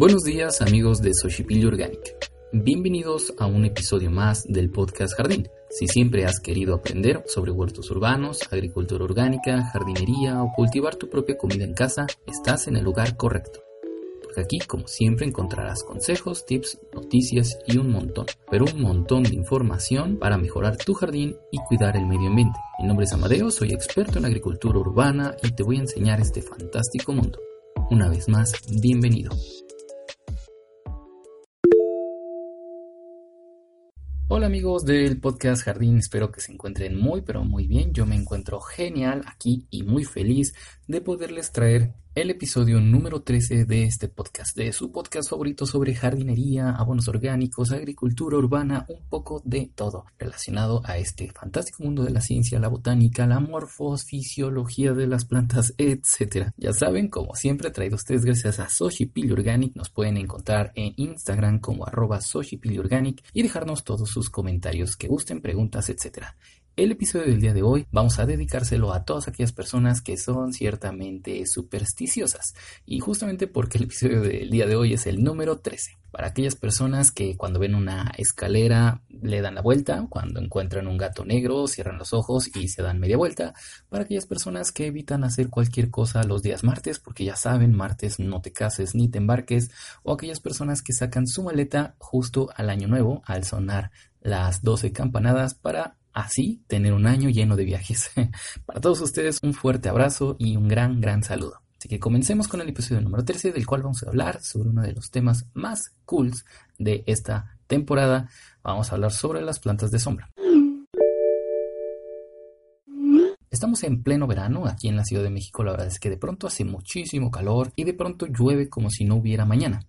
Buenos días amigos de Xochipilli Organic. Bienvenidos a un episodio más del podcast Jardín. Si siempre has querido aprender sobre huertos urbanos, agricultura orgánica, jardinería o cultivar tu propia comida en casa, estás en el lugar correcto. Porque aquí, como siempre, encontrarás consejos, tips, noticias y un montón, pero un montón de información para mejorar tu jardín y cuidar el medio ambiente. Mi nombre es Amadeo, soy experto en agricultura urbana y te voy a enseñar este fantástico mundo. Una vez más, bienvenido. Hola amigos del podcast Jardín, espero que se encuentren muy pero muy bien. Yo me encuentro genial aquí y muy feliz de poderles traer el episodio número 13 de este podcast, de su podcast favorito sobre jardinería, abonos orgánicos, agricultura urbana, un poco de todo relacionado a este fantástico mundo de la ciencia, la botánica, la morfofisiología de las plantas, etc. Ya saben, como siempre, traído ustedes gracias a Soshi Organic. Nos pueden encontrar en Instagram como arroba Organic y dejarnos todos sus comentarios que gusten, preguntas, etc. El episodio del día de hoy vamos a dedicárselo a todas aquellas personas que son ciertamente supersticiosas. Y justamente porque el episodio del día de hoy es el número 13. Para aquellas personas que cuando ven una escalera le dan la vuelta, cuando encuentran un gato negro cierran los ojos y se dan media vuelta. Para aquellas personas que evitan hacer cualquier cosa los días martes, porque ya saben, martes no te cases ni te embarques. O aquellas personas que sacan su maleta justo al año nuevo al sonar las 12 campanadas para así tener un año lleno de viajes. Para todos ustedes un fuerte abrazo y un gran, gran saludo. Así que comencemos con el episodio número 13 del cual vamos a hablar sobre uno de los temas más cools de esta temporada. Vamos a hablar sobre las plantas de sombra. Estamos en pleno verano aquí en la Ciudad de México. La verdad es que de pronto hace muchísimo calor y de pronto llueve como si no hubiera mañana.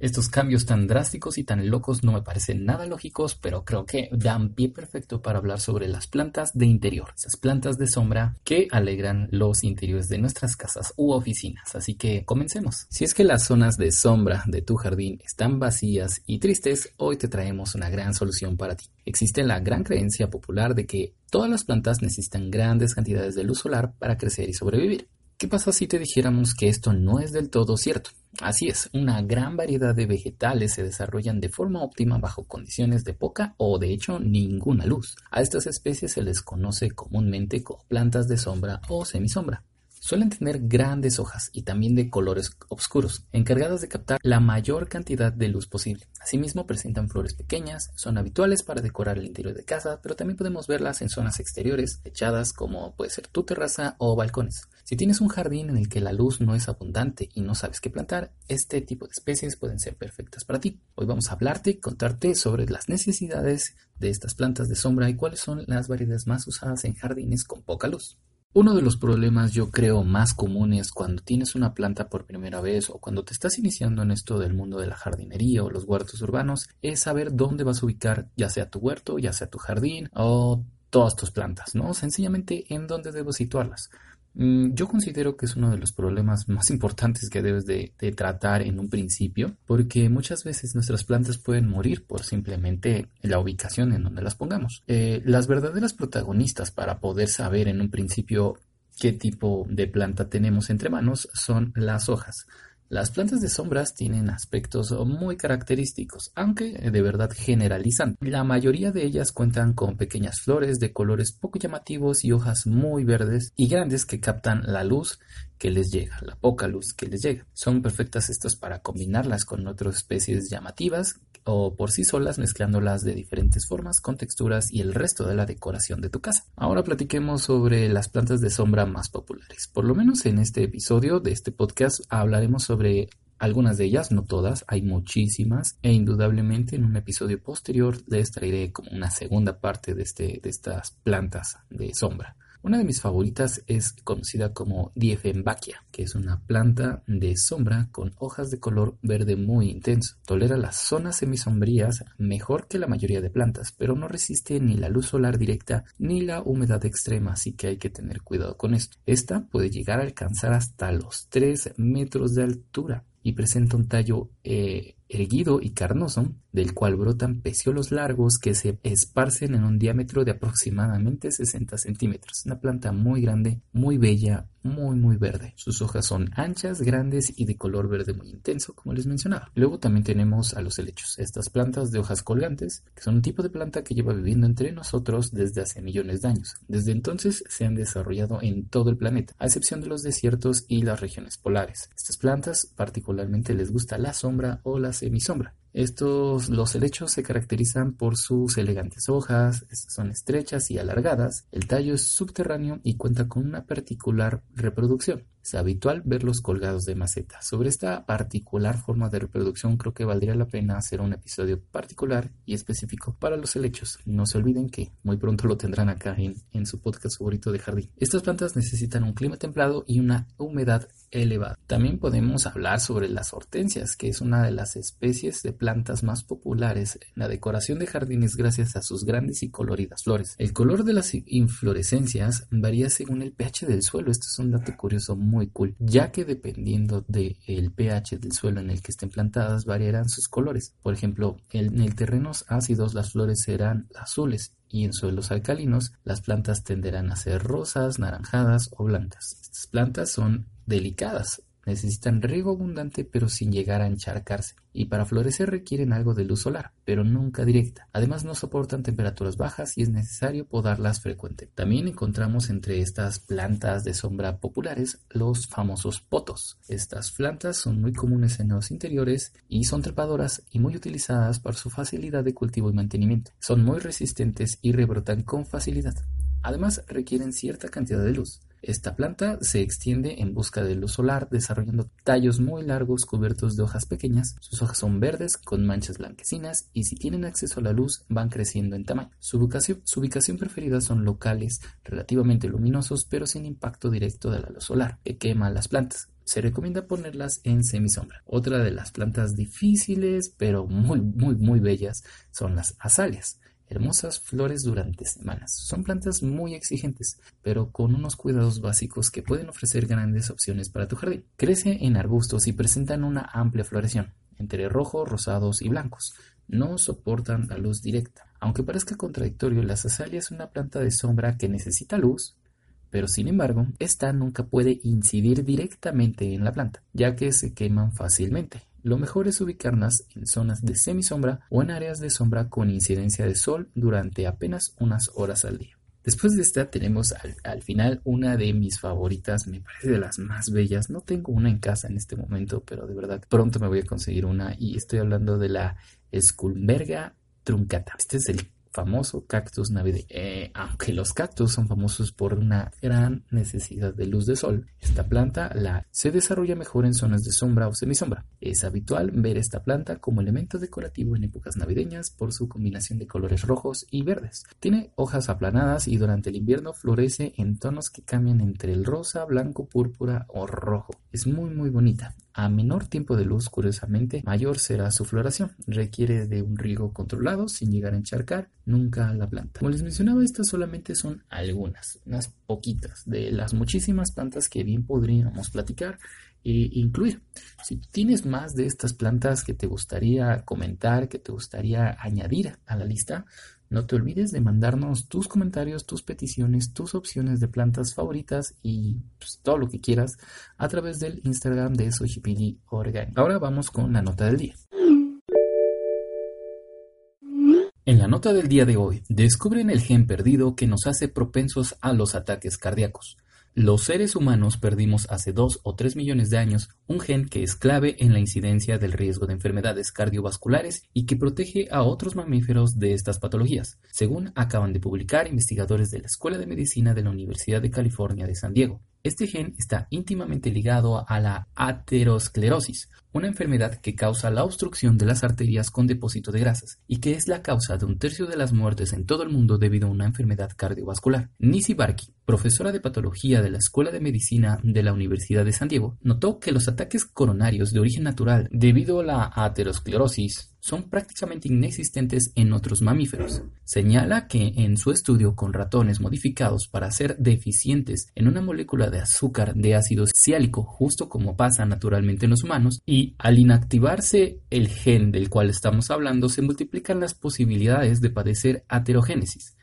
Estos cambios tan drásticos y tan locos no me parecen nada lógicos, pero creo que dan pie perfecto para hablar sobre las plantas de interior, esas plantas de sombra que alegran los interiores de nuestras casas u oficinas. Así que comencemos. Si es que las zonas de sombra de tu jardín están vacías y tristes, hoy te traemos una gran solución para ti. Existe la gran creencia popular de que todas las plantas necesitan grandes cantidades de luz solar para crecer y sobrevivir. ¿Qué pasa si te dijéramos que esto no es del todo cierto? Así es, una gran variedad de vegetales se desarrollan de forma óptima bajo condiciones de poca o de hecho ninguna luz. A estas especies se les conoce comúnmente como plantas de sombra o semisombra. Suelen tener grandes hojas y también de colores oscuros, encargadas de captar la mayor cantidad de luz posible. Asimismo, presentan flores pequeñas, son habituales para decorar el interior de casa, pero también podemos verlas en zonas exteriores, echadas como puede ser tu terraza o balcones. Si tienes un jardín en el que la luz no es abundante y no sabes qué plantar, este tipo de especies pueden ser perfectas para ti. Hoy vamos a hablarte y contarte sobre las necesidades de estas plantas de sombra y cuáles son las variedades más usadas en jardines con poca luz. Uno de los problemas yo creo más comunes cuando tienes una planta por primera vez o cuando te estás iniciando en esto del mundo de la jardinería o los huertos urbanos es saber dónde vas a ubicar ya sea tu huerto, ya sea tu jardín o todas tus plantas, ¿no? Sencillamente en dónde debo situarlas. Mm, yo considero que es uno de los problemas más importantes que debes de, tratar en un principio, porque muchas veces nuestras plantas pueden morir por simplemente la ubicación en donde las pongamos. Eh, las verdaderas protagonistas para poder saber en un principio qué tipo de planta tenemos entre manos son las hojas. Las plantas de sombras tienen aspectos muy característicos, aunque de verdad generalizan. La mayoría de ellas cuentan con pequeñas flores de colores poco llamativos y hojas muy verdes y grandes que captan la luz que les llega, la poca luz que les llega. Son perfectas estas para combinarlas con otras especies llamativas o por sí solas mezclándolas de diferentes formas con texturas y el resto de la decoración de tu casa. Ahora platiquemos sobre las plantas de sombra más populares. Por lo menos en este episodio de este podcast hablaremos sobre algunas de ellas, no todas, hay muchísimas e indudablemente en un episodio posterior les traeré como una segunda parte de, este, de estas plantas de sombra. Una de mis favoritas es conocida como Dieffenbachia, que es una planta de sombra con hojas de color verde muy intenso. Tolera las zonas semisombrías mejor que la mayoría de plantas, pero no resiste ni la luz solar directa ni la humedad extrema, así que hay que tener cuidado con esto. Esta puede llegar a alcanzar hasta los 3 metros de altura y presenta un tallo eh, erguido y carnoso del cual brotan peciolos largos que se esparcen en un diámetro de aproximadamente 60 centímetros. Una planta muy grande, muy bella, muy muy verde. Sus hojas son anchas, grandes y de color verde muy intenso, como les mencionaba. Luego también tenemos a los helechos, estas plantas de hojas colgantes, que son un tipo de planta que lleva viviendo entre nosotros desde hace millones de años. Desde entonces se han desarrollado en todo el planeta, a excepción de los desiertos y las regiones polares. Estas plantas particularmente les gusta la sombra o la semisombra. Estos, los helechos se caracterizan por sus elegantes hojas, son estrechas y alargadas, el tallo es subterráneo y cuenta con una particular reproducción. Es habitual verlos colgados de maceta. Sobre esta particular forma de reproducción creo que valdría la pena hacer un episodio particular y específico para los helechos. No se olviden que muy pronto lo tendrán acá en, en su podcast favorito de jardín. Estas plantas necesitan un clima templado y una humedad elevada. También podemos hablar sobre las hortensias, que es una de las especies de plantas más populares en la decoración de jardines gracias a sus grandes y coloridas flores. El color de las inflorescencias varía según el pH del suelo. Esto es un dato curioso muy cool, ya que dependiendo del pH del suelo en el que estén plantadas variarán sus colores. Por ejemplo, en el terrenos ácidos las flores serán azules y en suelos alcalinos las plantas tenderán a ser rosas, naranjadas o blancas. Estas plantas son delicadas, Necesitan riego abundante pero sin llegar a encharcarse, y para florecer requieren algo de luz solar, pero nunca directa. Además no soportan temperaturas bajas y es necesario podarlas frecuente. También encontramos entre estas plantas de sombra populares los famosos potos. Estas plantas son muy comunes en los interiores y son trepadoras y muy utilizadas por su facilidad de cultivo y mantenimiento. Son muy resistentes y rebrotan con facilidad. Además requieren cierta cantidad de luz. Esta planta se extiende en busca de luz solar, desarrollando tallos muy largos cubiertos de hojas pequeñas. Sus hojas son verdes con manchas blanquecinas y si tienen acceso a la luz van creciendo en tamaño. Su ubicación, preferida son locales relativamente luminosos pero sin impacto directo de la luz solar que quema las plantas se recomienda ponerlas en semisombra. Otra de las plantas difíciles pero muy muy muy bellas son las azaleas hermosas flores durante semanas. Son plantas muy exigentes, pero con unos cuidados básicos que pueden ofrecer grandes opciones para tu jardín. Crece en arbustos y presentan una amplia floración, entre rojos, rosados y blancos. No soportan la luz directa. Aunque parezca contradictorio, la azalia es una planta de sombra que necesita luz, pero sin embargo, esta nunca puede incidir directamente en la planta, ya que se queman fácilmente. Lo mejor es ubicarlas en zonas de semisombra o en áreas de sombra con incidencia de sol durante apenas unas horas al día. Después de esta tenemos al, final una de mis favoritas, me parece de las más bellas. No tengo una en casa en este momento, pero de verdad pronto me voy a conseguir una y estoy hablando de la Skulberga truncata. Este es el famoso cactus navideño. Eh, aunque los cactus son famosos por una gran necesidad de luz de sol, esta planta la, se desarrolla mejor en zonas de sombra o semisombra. Es habitual ver esta planta como elemento decorativo en épocas navideñas por su combinación de colores rojos y verdes. Tiene hojas aplanadas y durante el invierno florece en tonos que cambian entre el rosa, blanco, púrpura o rojo. Es muy muy bonita. A menor tiempo de luz, curiosamente, mayor será su floración. Requiere de un riego controlado sin llegar a encharcar nunca la planta. Como les mencionaba, estas solamente son algunas, unas poquitas de las muchísimas plantas que bien podríamos platicar e incluir. Si tienes más de estas plantas que te gustaría comentar, que te gustaría añadir a la lista, no te olvides de mandarnos tus comentarios, tus peticiones, tus opciones de plantas favoritas y pues, todo lo que quieras a través del Instagram de Sochipili Organic. Ahora vamos con la nota del día. En la nota del día de hoy, descubren el gen perdido que nos hace propensos a los ataques cardíacos. Los seres humanos perdimos hace dos o tres millones de años un gen que es clave en la incidencia del riesgo de enfermedades cardiovasculares y que protege a otros mamíferos de estas patologías, según acaban de publicar investigadores de la Escuela de Medicina de la Universidad de California de San Diego. Este gen está íntimamente ligado a la aterosclerosis, una enfermedad que causa la obstrucción de las arterias con depósito de grasas y que es la causa de un tercio de las muertes en todo el mundo debido a una enfermedad cardiovascular. Nisi Barki, profesora de patología de la Escuela de Medicina de la Universidad de San Diego, notó que los ataques coronarios de origen natural debido a la aterosclerosis son prácticamente inexistentes en otros mamíferos. Señala que en su estudio con ratones modificados para ser deficientes en una molécula de azúcar de ácido ciálico, justo como pasa naturalmente en los humanos, y Y al inactivarse el gen del cual estamos hablando, se multiplican las posibilidades de padecer aterogénesis,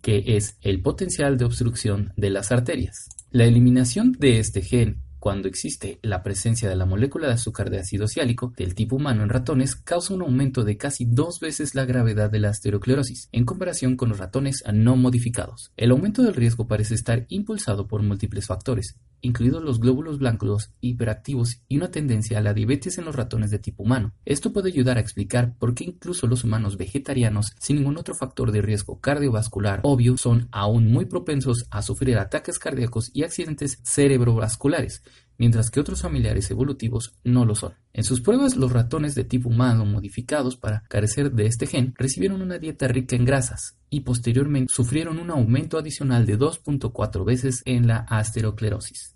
que es el potencial de obstrucción de las arterias. La eliminación de este gen cuando existe la presencia de la molécula de azúcar de ácido ciálico del tipo humano en ratones, causa un aumento de casi dos veces la gravedad de la asterosclerosis en comparación con los ratones no modificados. El aumento del riesgo parece estar impulsado por múltiples factores, incluidos los glóbulos blancos hiperactivos y una tendencia a la diabetes en los ratones de tipo humano. Esto puede ayudar a explicar por qué incluso los humanos vegetarianos sin ningún otro factor de riesgo cardiovascular obvio son aún muy propensos a sufrir ataques cardíacos y accidentes cerebrovasculares, mientras que otros familiares evolutivos no lo son. En sus pruebas, los ratones de tipo humano modificados para carecer de este gen recibieron una dieta rica en grasas y posteriormente sufrieron un aumento adicional de 2.4 veces en la asterosclerosis.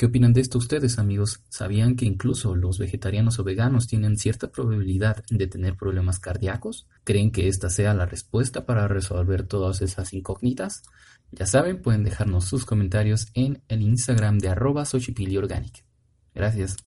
¿Qué opinan de esto ustedes, amigos? ¿Sabían que incluso los vegetarianos o veganos tienen cierta probabilidad de tener problemas cardíacos? ¿Creen que esta sea la respuesta para resolver todas esas incógnitas? Ya saben, pueden dejarnos sus comentarios en el Instagram de arroba Organic. Gracias.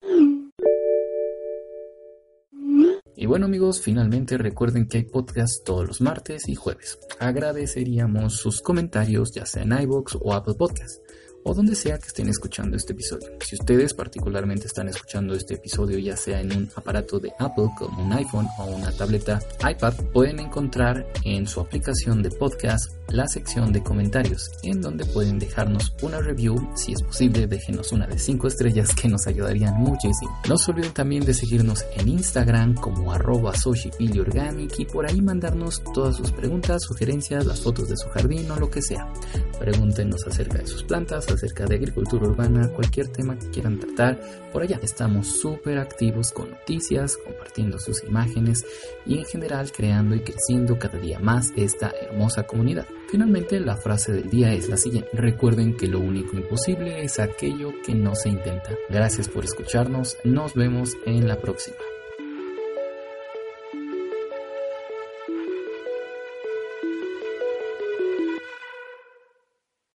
Y bueno amigos, finalmente recuerden que hay podcast todos los martes y jueves. Agradeceríamos sus comentarios ya sea en iVoox o Apple Podcast o donde sea que estén escuchando este episodio. Si ustedes particularmente están escuchando este episodio ya sea en un aparato de Apple como un iPhone o una tableta iPad, pueden encontrar en su aplicación de podcast la sección de comentarios, en donde pueden dejarnos una review, si es posible, déjenos una de 5 estrellas que nos ayudarían muchísimo. No se olviden también de seguirnos en Instagram como arroba Organic y por ahí mandarnos todas sus preguntas, sugerencias, las fotos de su jardín o lo que sea. Pregúntenos acerca de sus plantas, acerca de agricultura urbana, cualquier tema que quieran tratar. Por allá estamos súper activos con noticias, compartiendo sus imágenes y en general creando y creciendo cada día más esta hermosa comunidad. Finalmente, la frase del día es la siguiente. Recuerden que lo único imposible es aquello que no se intenta. Gracias por escucharnos. Nos vemos en la próxima.